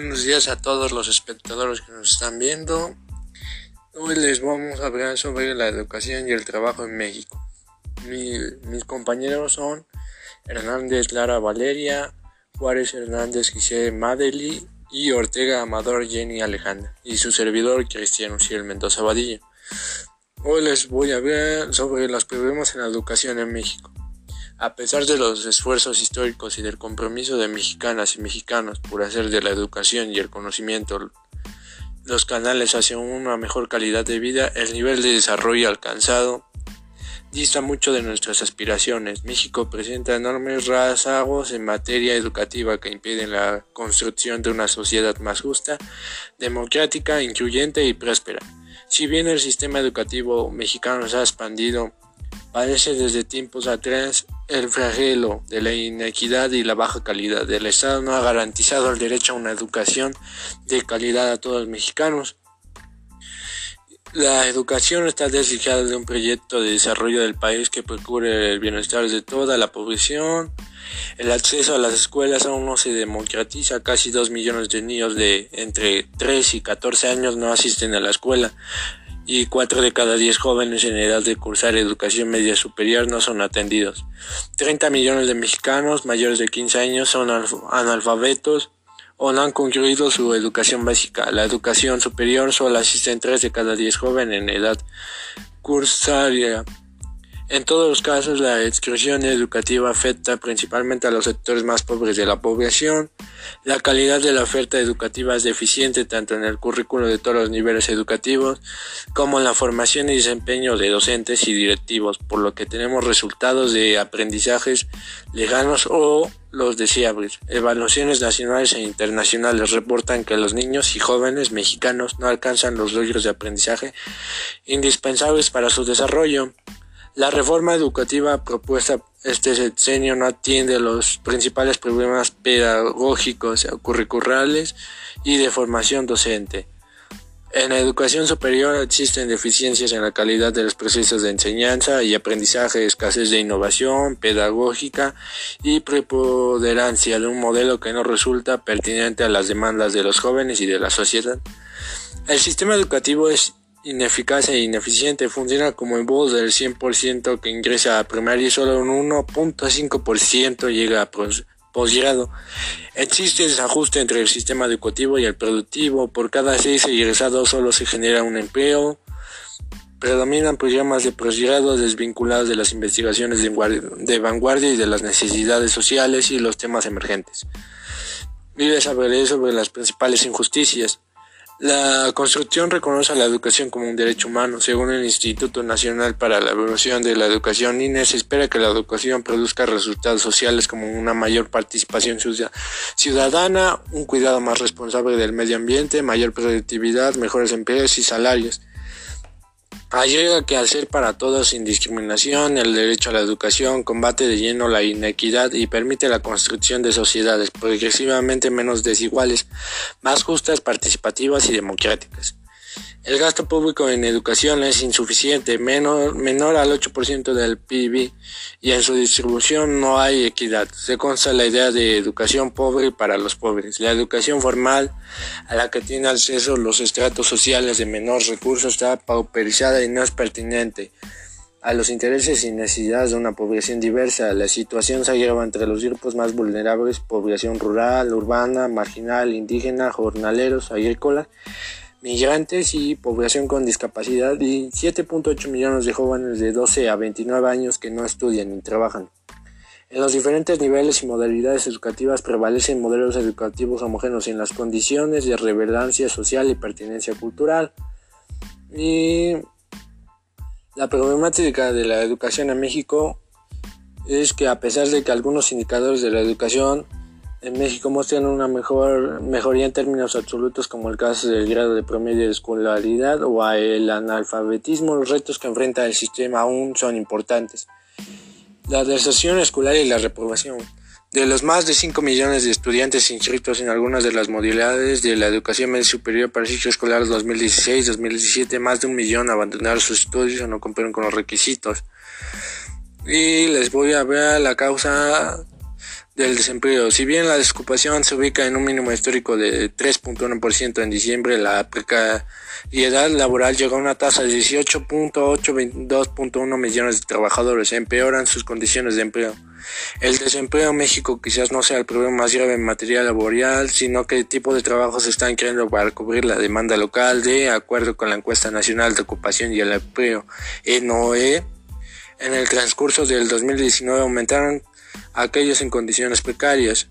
Buenos días a todos los espectadores que nos están viendo. Hoy les vamos a hablar sobre la educación y el trabajo en México. mis compañeros son Hernández Lara Valeria, Juárez Hernández Giselle Madeli y Ortega Amador Jenny Alejandra y su servidor Cristiano Ciel Mendoza Vadillo. Hoy les voy a hablar sobre los problemas en la educación en México. A pesar de los esfuerzos históricos y del compromiso de mexicanas y mexicanos por hacer de la educación y el conocimiento los canales hacia una mejor calidad de vida, el nivel de desarrollo alcanzado dista mucho de nuestras aspiraciones. México presenta enormes rezagos en materia educativa que impiden la construcción de una sociedad más justa, democrática, incluyente y próspera. Si bien el sistema educativo mexicano se ha expandido Parece desde tiempos atrás el flagelo de la inequidad y la baja calidad. del Estado no ha garantizado el derecho a una educación de calidad a todos los mexicanos. La educación está desligada de un proyecto de desarrollo del país que procure el bienestar de toda la población. El acceso a las escuelas aún no se democratiza. Casi dos millones de niños de entre 3 y 14 años no asisten a la escuela y 4 de cada 10 jóvenes en edad de cursar educación media superior no son atendidos. 30 millones de mexicanos mayores de 15 años son analfabetos o no han concluido su educación básica. La educación superior solo asisten 3 de cada 10 jóvenes en edad cursaria. En todos los casos, la exclusión educativa afecta principalmente a los sectores más pobres de la población. La calidad de la oferta educativa es deficiente tanto en el currículo de todos los niveles educativos como en la formación y desempeño de docentes y directivos, por lo que tenemos resultados de aprendizajes lejanos o los deseables. Evaluaciones nacionales e internacionales reportan que los niños y jóvenes mexicanos no alcanzan los logros de aprendizaje indispensables para su desarrollo. La reforma educativa propuesta este sexenio no atiende los principales problemas pedagógicos, curriculares y de formación docente. En la educación superior existen deficiencias en la calidad de los procesos de enseñanza y aprendizaje, escasez de innovación pedagógica y preponderancia de un modelo que no resulta pertinente a las demandas de los jóvenes y de la sociedad. El sistema educativo es ineficaz e ineficiente. Funciona como el voz del 100% que ingresa a primaria y solo un 1.5% llega a posgrado. Existe desajuste entre el sistema educativo y el productivo. Por cada seis egresados solo se genera un empleo. Predominan programas de posgrado desvinculados de las investigaciones de vanguardia y de las necesidades sociales y los temas emergentes. Vive saber sobre las principales injusticias. La Constitución reconoce a la educación como un derecho humano. Según el Instituto Nacional para la Evaluación de la Educación, INE, se espera que la educación produzca resultados sociales como una mayor participación ciudadana, un cuidado más responsable del medio ambiente, mayor productividad, mejores empleos y salarios. Ayuda que al ser para todos sin discriminación, el derecho a la educación combate de lleno la inequidad y permite la construcción de sociedades progresivamente menos desiguales, más justas, participativas y democráticas. El gasto público en educación es insuficiente, menor, al 8% del PIB, y en su distribución no hay equidad. Se consta la idea de educación pobre para los pobres. La educación formal, a la que tienen acceso los estratos sociales de menor recursos, está pauperizada y no es pertinente a los intereses y necesidades de una población diversa. La situación se agrava entre los grupos más vulnerables, población rural, urbana, marginal, indígena, jornaleros, agrícolas migrantes y población con discapacidad y 7.8 millones de jóvenes de 12 a 29 años que no estudian ni trabajan. En los diferentes niveles y modalidades educativas prevalecen modelos educativos homogéneos en las condiciones de relevancia social y pertinencia cultural. Y la problemática de la educación en México es que a pesar de que algunos indicadores de la educación en México muestran una mejor mejoría en términos absolutos como el caso del grado de promedio de escolaridad o el analfabetismo, los retos que enfrenta el sistema aún son importantes. La deserción escolar y la reprobación. De los más de 5 millones de estudiantes inscritos en algunas de las modalidades de la educación media superior para el ciclo escolar 2016-2017, más de un millón abandonaron sus estudios o no cumplieron con los requisitos. Y les voy a ver la causa del desempleo. Si bien la desocupación se ubica en un mínimo histórico de 3.1% en diciembre, la precariedad laboral llegó a una tasa de 18.822.1 millones de trabajadores. Empeoran sus condiciones de empleo. El desempleo en México quizás no sea el problema más grave en materia laboral, sino que tipo de trabajo se están creando para cubrir la demanda local de acuerdo con la encuesta nacional de ocupación y el empleo ENOE. En el transcurso del 2019 aumentaron aquellos en condiciones precarias.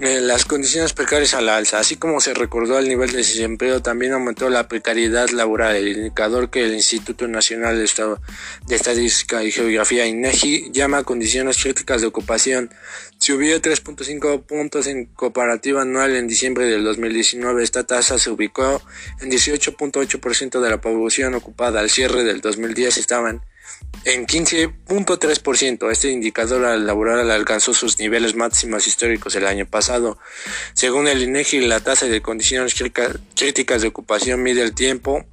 Eh, las condiciones precarias a la alza, así como se recordó el nivel de desempleo, también aumentó la precariedad laboral. El indicador que el Instituto Nacional de, Estadística y Geografía INEGI llama condiciones críticas de ocupación. Subió 3.5 puntos en comparativa anual en diciembre del 2019. Esta tasa se ubicó en 18.8% de la población ocupada. Al cierre del 2010 estaban en 15.3%. Este indicador laboral alcanzó sus niveles máximos históricos el año pasado. Según el INEGI, la tasa de condiciones críticas de ocupación mide el tiempo,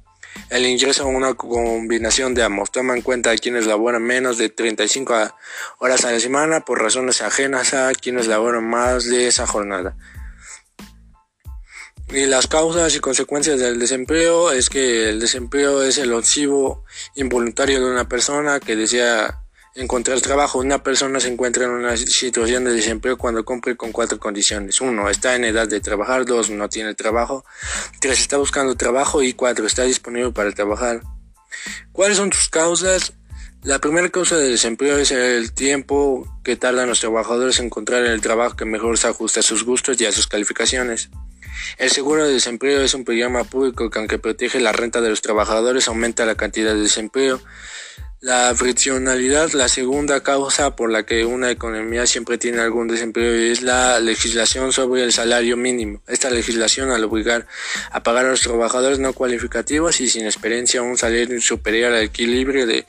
el ingreso a una combinación de ambos. Toma en cuenta a quienes laboran menos de 35 horas a la semana por razones ajenas a quienes laboran más de esa jornada. Y las causas y consecuencias del desempleo es que el desempleo es el objetivo involuntario de una persona que desea encontrar trabajo. Una persona se encuentra en una situación de desempleo cuando cumple con cuatro condiciones. Uno, está en edad de trabajar. Dos, no tiene trabajo. Tres, está buscando trabajo. Y cuatro, está disponible para trabajar. ¿Cuáles son tus causas? La primera causa de desempleo es el tiempo que tardan los trabajadores en encontrar el trabajo que mejor se ajusta a sus gustos y a sus calificaciones. El seguro de desempleo es un programa público que aunque protege la renta de los trabajadores aumenta la cantidad de desempleo. La friccionalidad, la segunda causa por la que una economía siempre tiene algún desempleo es la legislación sobre el salario mínimo. Esta legislación al obligar a pagar a los trabajadores no cualificativos y sin experiencia un salario superior al equilibrio de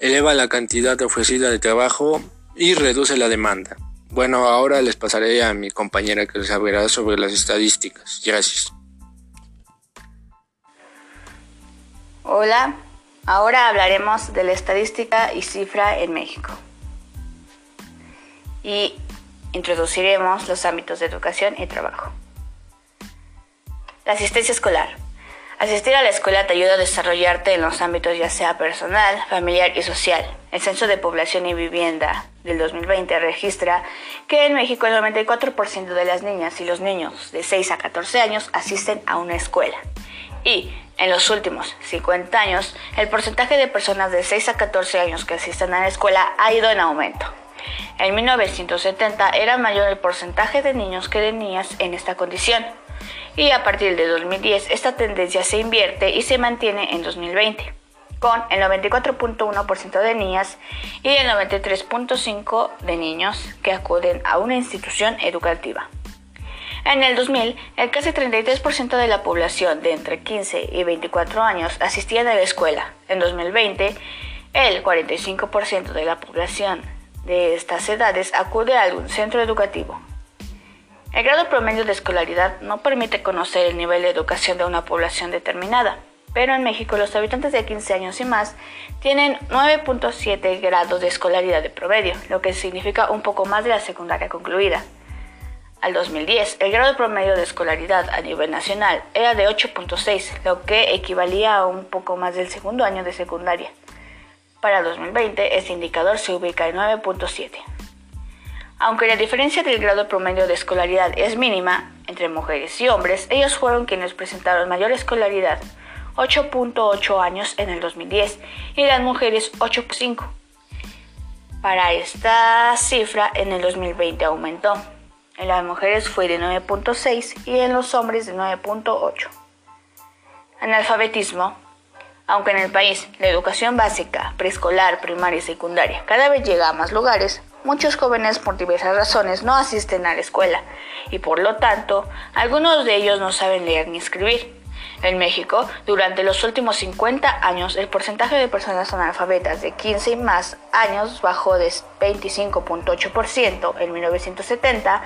eleva la cantidad ofrecida de trabajo y reduce la demanda. Bueno, ahora les pasaré a mi compañera que les hablará sobre las estadísticas. Gracias. Hola, ahora hablaremos de la estadística y cifra en México. Y introduciremos los ámbitos de educación y trabajo. La asistencia escolar. Asistir a la escuela te ayuda a desarrollarte en los ámbitos ya sea personal, familiar y social. El Censo de Población y Vivienda del 2020 registra que en México el 94% de las niñas y los niños de 6 a 14 años asisten a una escuela. Y en los últimos 50 años, el porcentaje de personas de 6 a 14 años que asisten a la escuela ha ido en aumento. En 1970 era mayor el porcentaje de niños que de niñas en esta condición. Y a partir de 2010 esta tendencia se invierte y se mantiene en 2020 con el 94.1% de niñas y el 93.5% de niños que acuden a una institución educativa. En el 2000, el casi 33% de la población de entre 15 y 24 años asistían a la escuela. En 2020, el 45% de la población de estas edades acude a algún centro educativo. El grado promedio de escolaridad no permite conocer el nivel de educación de una población determinada pero en México los habitantes de 15 años y más tienen 9.7 grados de escolaridad de promedio, lo que significa un poco más de la secundaria concluida. Al 2010, el grado promedio de escolaridad a nivel nacional era de 8.6, lo que equivalía a un poco más del segundo año de secundaria. Para 2020, este indicador se ubica en 9.7. Aunque la diferencia del grado promedio de escolaridad es mínima entre mujeres y hombres, ellos fueron quienes presentaron mayor escolaridad 8.8 años en el 2010 y las mujeres 8.5. Para esta cifra en el 2020 aumentó. En las mujeres fue de 9.6 y en los hombres de 9.8. Analfabetismo. Aunque en el país la educación básica, preescolar, primaria y secundaria cada vez llega a más lugares, muchos jóvenes por diversas razones no asisten a la escuela y por lo tanto algunos de ellos no saben leer ni escribir. En México, durante los últimos 50 años, el porcentaje de personas analfabetas de 15 y más años bajó de 25.8% en 1970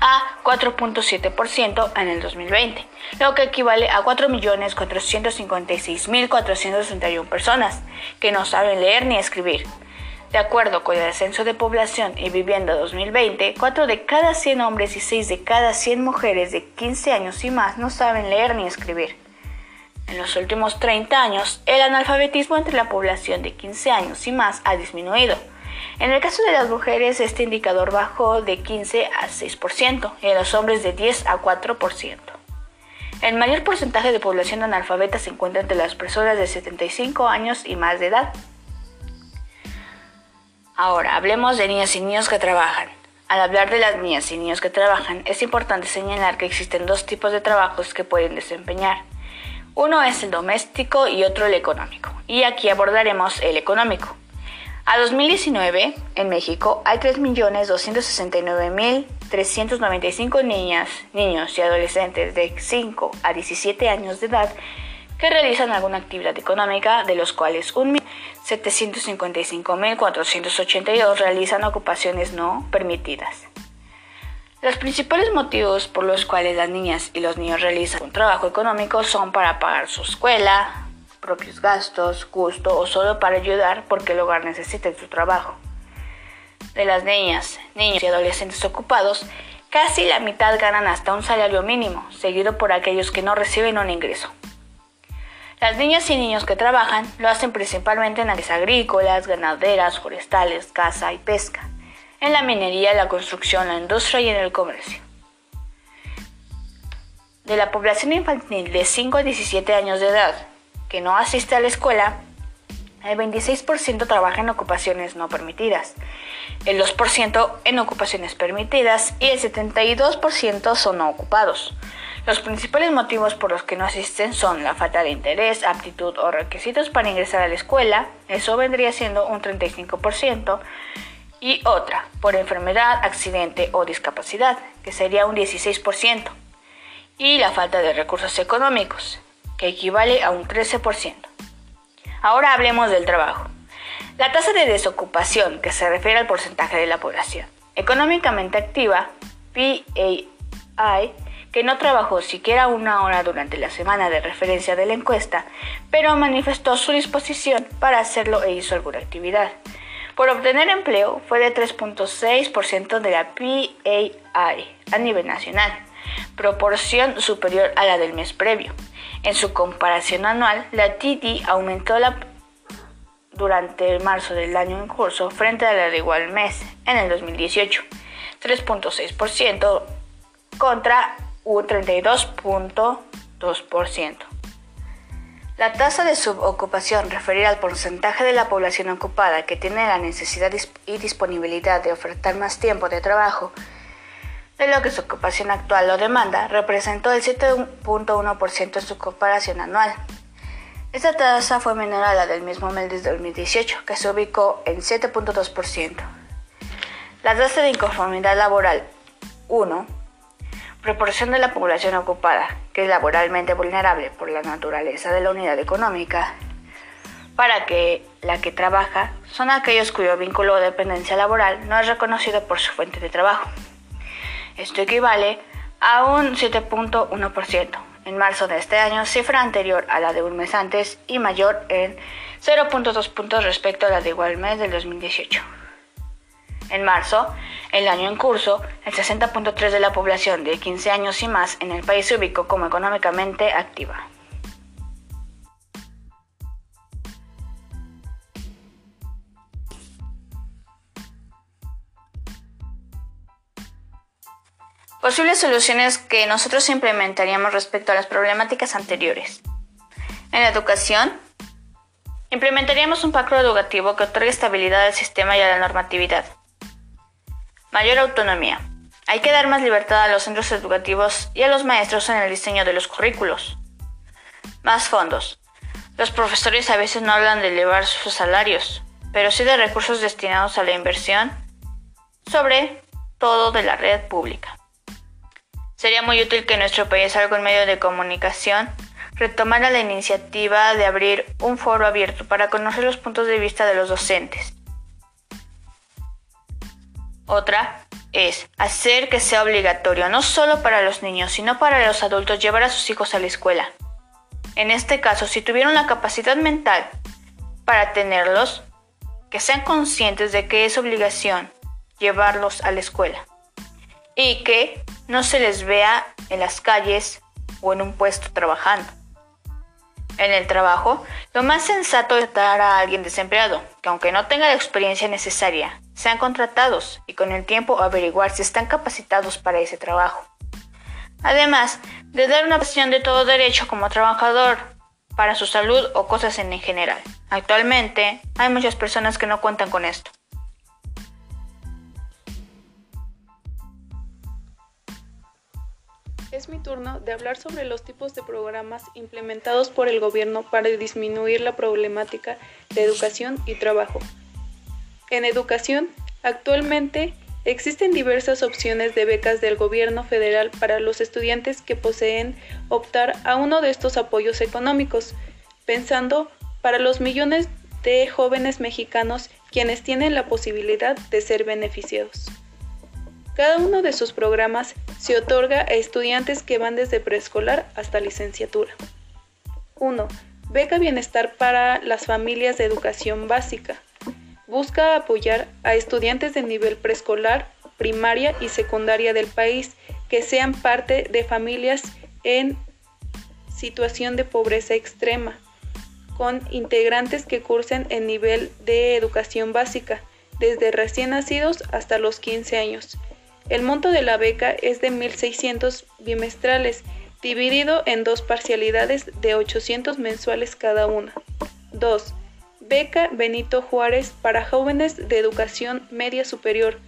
a 4.7% en el 2020, lo que equivale a 4.456.461 personas que no saben leer ni escribir. De acuerdo con el Censo de Población y Vivienda 2020, 4 de cada 100 hombres y 6 de cada 100 mujeres de 15 años y más no saben leer ni escribir. En los últimos 30 años, el analfabetismo entre la población de 15 años y más ha disminuido. En el caso de las mujeres, este indicador bajó de 15 a 6% y en los hombres de 10 a 4%. El mayor porcentaje de población analfabeta se encuentra entre las personas de 75 años y más de edad. Ahora, hablemos de niñas y niños que trabajan. Al hablar de las niñas y niños que trabajan, es importante señalar que existen dos tipos de trabajos que pueden desempeñar. Uno es el doméstico y otro el económico. Y aquí abordaremos el económico. A 2019, en México, hay 3.269.395 niñas, niños y adolescentes de 5 a 17 años de edad que realizan alguna actividad económica, de los cuales 1.755.482 realizan ocupaciones no permitidas. Los principales motivos por los cuales las niñas y los niños realizan un trabajo económico son para pagar su escuela, propios gastos, gusto o solo para ayudar porque el hogar necesita su trabajo. De las niñas, niños y adolescentes ocupados, casi la mitad ganan hasta un salario mínimo, seguido por aquellos que no reciben un ingreso. Las niñas y niños que trabajan lo hacen principalmente en áreas agrícolas, ganaderas, forestales, caza y pesca en la minería, la construcción, la industria y en el comercio. De la población infantil de 5 a 17 años de edad que no asiste a la escuela, el 26% trabaja en ocupaciones no permitidas, el 2% en ocupaciones permitidas y el 72% son no ocupados. Los principales motivos por los que no asisten son la falta de interés, aptitud o requisitos para ingresar a la escuela, eso vendría siendo un 35%, y otra por enfermedad, accidente o discapacidad, que sería un 16%, y la falta de recursos económicos, que equivale a un 13%. Ahora hablemos del trabajo. La tasa de desocupación, que se refiere al porcentaje de la población económicamente activa, PAI, que no trabajó siquiera una hora durante la semana de referencia de la encuesta, pero manifestó su disposición para hacerlo e hizo alguna actividad por obtener empleo fue de 3.6% de la PAI a nivel nacional, proporción superior a la del mes previo. En su comparación anual, la TD aumentó durante el marzo del año en curso frente a la de igual mes en el 2018, 3.6% contra un 32.2%. La tasa de subocupación referida al porcentaje de la población ocupada que tiene la necesidad y disponibilidad de ofertar más tiempo de trabajo de lo que su ocupación actual lo demanda, representó el 7.1% en su comparación anual. Esta tasa fue menor a la del mismo mes de 2018, que se ubicó en 7.2%. La tasa de inconformidad laboral 1 proporción de la población ocupada, que es laboralmente vulnerable por la naturaleza de la unidad económica, para que la que trabaja son aquellos cuyo vínculo o dependencia laboral no es reconocido por su fuente de trabajo. Esto equivale a un 7.1% en marzo de este año, cifra anterior a la de un mes antes y mayor en 0.2 puntos respecto a la de igual mes del 2018. En marzo, el año en curso, el 60.3 de la población de 15 años y más en el país se ubicó como económicamente activa. Posibles soluciones que nosotros implementaríamos respecto a las problemáticas anteriores. En la educación, implementaríamos un pacto educativo que otorgue estabilidad al sistema y a la normatividad Mayor autonomía. Hay que dar más libertad a los centros educativos y a los maestros en el diseño de los currículos. Más fondos. Los profesores a veces no hablan de elevar sus salarios, pero sí de recursos destinados a la inversión, sobre todo de la red pública. Sería muy útil que nuestro país, algún medio de comunicación, retomara la iniciativa de abrir un foro abierto para conocer los puntos de vista de los docentes otra es hacer que sea obligatorio no solo para los niños, sino para los adultos llevar a sus hijos a la escuela. En este caso, si tuvieron la capacidad mental para tenerlos, que sean conscientes de que es obligación llevarlos a la escuela y que no se les vea en las calles o en un puesto trabajando. En el trabajo, lo más sensato es dar a alguien desempleado, que aunque no tenga la experiencia necesaria, sean contratados y con el tiempo averiguar si están capacitados para ese trabajo. Además de dar una opción de todo derecho como trabajador para su salud o cosas en general. Actualmente hay muchas personas que no cuentan con esto. Es mi turno de hablar sobre los tipos de programas implementados por el gobierno para disminuir la problemática de educación y trabajo. En educación, actualmente existen diversas opciones de becas del gobierno federal para los estudiantes que poseen optar a uno de estos apoyos económicos, pensando para los millones de jóvenes mexicanos quienes tienen la posibilidad de ser beneficiados. Cada uno de sus programas se otorga a estudiantes que van desde preescolar hasta licenciatura. 1. Beca Bienestar para las familias de educación básica. Busca apoyar a estudiantes de nivel preescolar, primaria y secundaria del país que sean parte de familias en situación de pobreza extrema, con integrantes que cursen el nivel de educación básica, desde recién nacidos hasta los 15 años el monto de la beca es de 1.600 bimestrales, dividido en dos parcialidades de 800 mensuales cada una. 2. Beca Benito Juárez para jóvenes de educación media superior.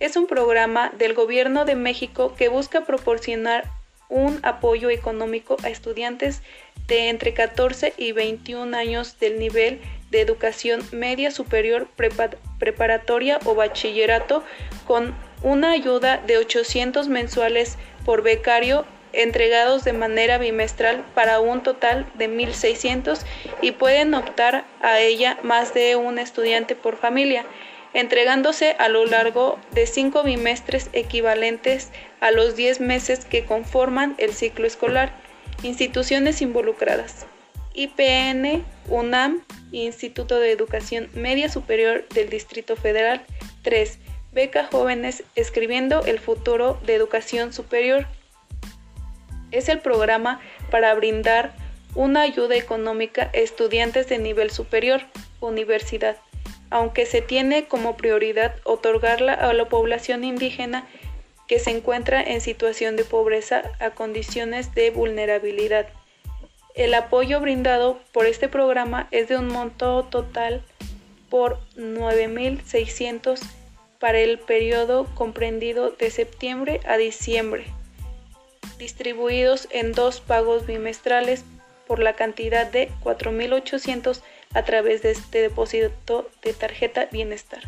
Es un programa del Gobierno de México que busca proporcionar un apoyo económico a estudiantes de entre 14 y 21 años del nivel de educación media superior preparatoria o bachillerato con una ayuda de 800 mensuales por becario entregados de manera bimestral para un total de 1.600 y pueden optar a ella más de un estudiante por familia, entregándose a lo largo de cinco bimestres equivalentes a los 10 meses que conforman el ciclo escolar. Instituciones involucradas. IPN, UNAM, Instituto de Educación Media Superior del Distrito Federal. 3. Beca Jóvenes Escribiendo el Futuro de Educación Superior. Es el programa para brindar una ayuda económica a estudiantes de nivel superior, universidad, aunque se tiene como prioridad otorgarla a la población indígena que se encuentra en situación de pobreza a condiciones de vulnerabilidad. El apoyo brindado por este programa es de un monto total por 9.600 para el periodo comprendido de septiembre a diciembre, distribuidos en dos pagos bimestrales por la cantidad de 4.800 a través de este depósito de tarjeta bienestar.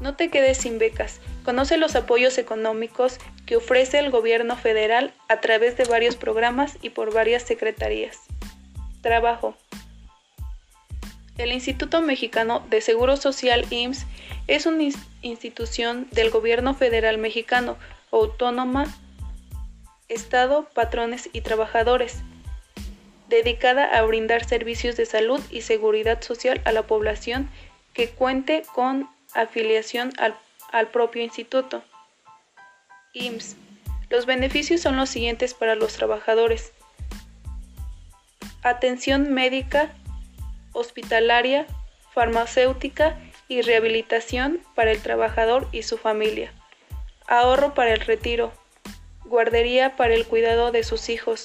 No te quedes sin becas. Conoce los apoyos económicos que ofrece el gobierno federal a través de varios programas y por varias secretarías. Trabajo. El Instituto Mexicano de Seguro Social IMSS es una institución del gobierno federal mexicano, autónoma, Estado, patrones y trabajadores, dedicada a brindar servicios de salud y seguridad social a la población que cuente con afiliación al, al propio instituto. IMSS. Los beneficios son los siguientes para los trabajadores. Atención médica hospitalaria, farmacéutica y rehabilitación para el trabajador y su familia, ahorro para el retiro, guardería para el cuidado de sus hijos,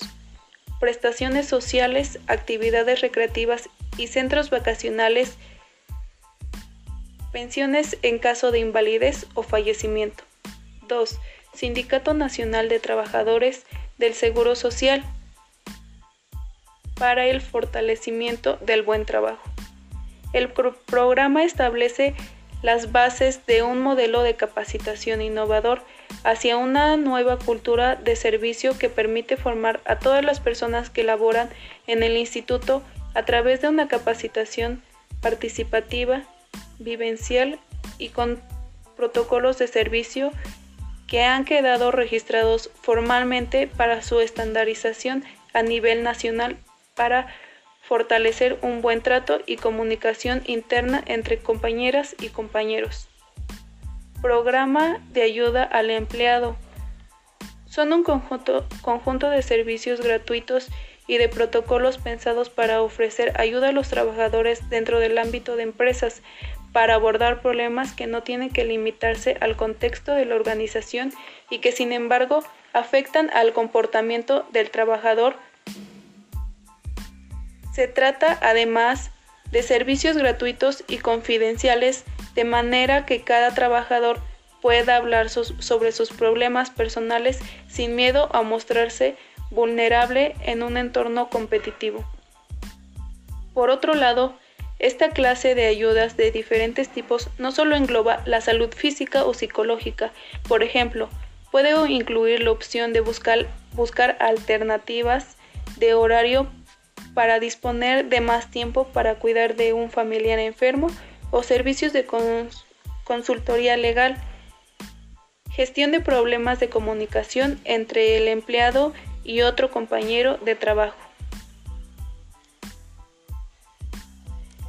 prestaciones sociales, actividades recreativas y centros vacacionales, pensiones en caso de invalidez o fallecimiento. 2. Sindicato Nacional de Trabajadores del Seguro Social para el fortalecimiento del buen trabajo. El programa establece las bases de un modelo de capacitación innovador hacia una nueva cultura de servicio que permite formar a todas las personas que laboran en el instituto a través de una capacitación participativa, vivencial y con protocolos de servicio que han quedado registrados formalmente para su estandarización a nivel nacional para fortalecer un buen trato y comunicación interna entre compañeras y compañeros. Programa de ayuda al empleado. Son un conjunto, conjunto de servicios gratuitos y de protocolos pensados para ofrecer ayuda a los trabajadores dentro del ámbito de empresas para abordar problemas que no tienen que limitarse al contexto de la organización y que sin embargo afectan al comportamiento del trabajador se trata además de servicios gratuitos y confidenciales de manera que cada trabajador pueda hablar sobre sus problemas personales sin miedo a mostrarse vulnerable en un entorno competitivo. Por otro lado, esta clase de ayudas de diferentes tipos no solo engloba la salud física o psicológica, por ejemplo, puede incluir la opción de buscar, buscar alternativas de horario para disponer de más tiempo para cuidar de un familiar enfermo o servicios de consultoría legal, gestión de problemas de comunicación entre el empleado y otro compañero de trabajo.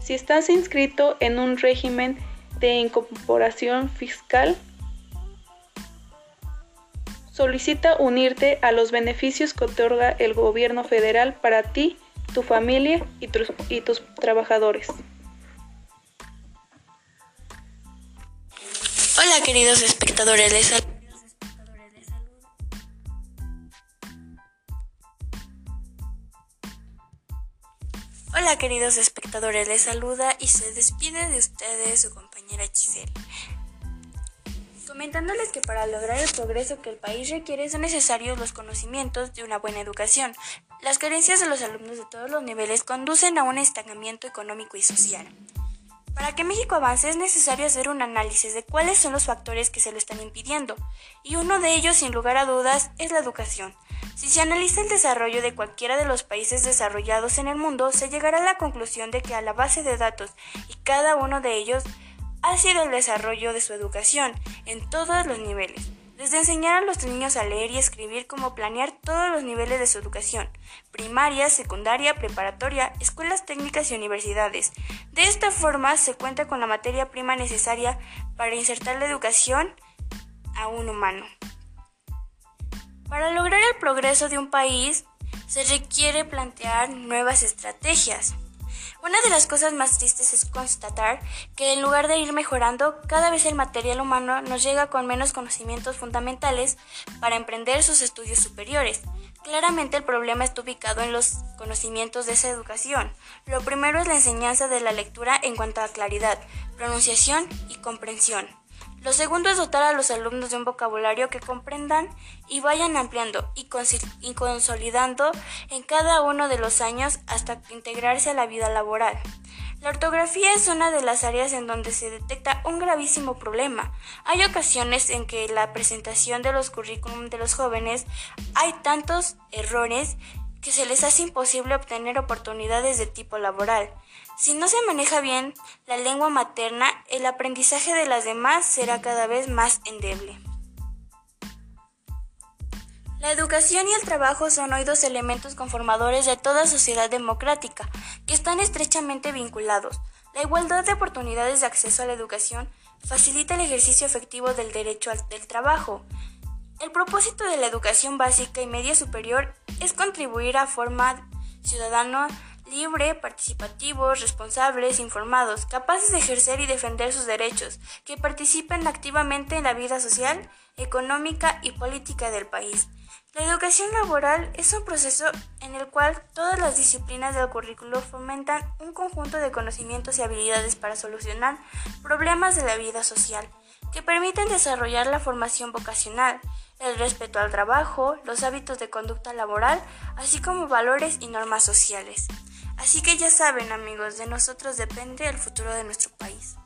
Si estás inscrito en un régimen de incorporación fiscal, solicita unirte a los beneficios que otorga el gobierno federal para ti tu familia y, y tus trabajadores. Hola queridos espectadores, les Hola queridos espectadores, les saluda y se despide de ustedes su compañera Giselle comentándoles que para lograr el progreso que el país requiere son necesarios los conocimientos de una buena educación. Las carencias de los alumnos de todos los niveles conducen a un estancamiento económico y social. Para que México avance es necesario hacer un análisis de cuáles son los factores que se lo están impidiendo, y uno de ellos, sin lugar a dudas, es la educación. Si se analiza el desarrollo de cualquiera de los países desarrollados en el mundo, se llegará a la conclusión de que a la base de datos y cada uno de ellos ha sido el desarrollo de su educación en todos los niveles, desde enseñar a los niños a leer y escribir como planear todos los niveles de su educación, primaria, secundaria, preparatoria, escuelas técnicas y universidades. De esta forma se cuenta con la materia prima necesaria para insertar la educación a un humano. Para lograr el progreso de un país se requiere plantear nuevas estrategias. Una de las cosas más tristes es constatar que en lugar de ir mejorando, cada vez el material humano nos llega con menos conocimientos fundamentales para emprender sus estudios superiores. Claramente el problema está ubicado en los conocimientos de esa educación. Lo primero es la enseñanza de la lectura en cuanto a claridad, pronunciación y comprensión. Lo segundo es dotar a los alumnos de un vocabulario que comprendan y vayan ampliando y, consolidando en cada uno de los años hasta integrarse a la vida laboral. La ortografía es una de las áreas en donde se detecta un gravísimo problema. Hay ocasiones en que la presentación de los currículum de los jóvenes hay tantos errores que se les hace imposible obtener oportunidades de tipo laboral. Si no se maneja bien la lengua materna, el aprendizaje de las demás será cada vez más endeble. La educación y el trabajo son hoy dos elementos conformadores de toda sociedad democrática, que están estrechamente vinculados. La igualdad de oportunidades de acceso a la educación facilita el ejercicio efectivo del derecho al trabajo. El propósito de la educación básica y media superior es contribuir a formar ciudadanos libre, participativos, responsables, informados, capaces de ejercer y defender sus derechos, que participen activamente en la vida social, económica y política del país. La educación laboral es un proceso en el cual todas las disciplinas del currículo fomentan un conjunto de conocimientos y habilidades para solucionar problemas de la vida social, que permiten desarrollar la formación vocacional, el respeto al trabajo, los hábitos de conducta laboral, así como valores y normas sociales. Así que ya saben amigos, de nosotros depende el futuro de nuestro país.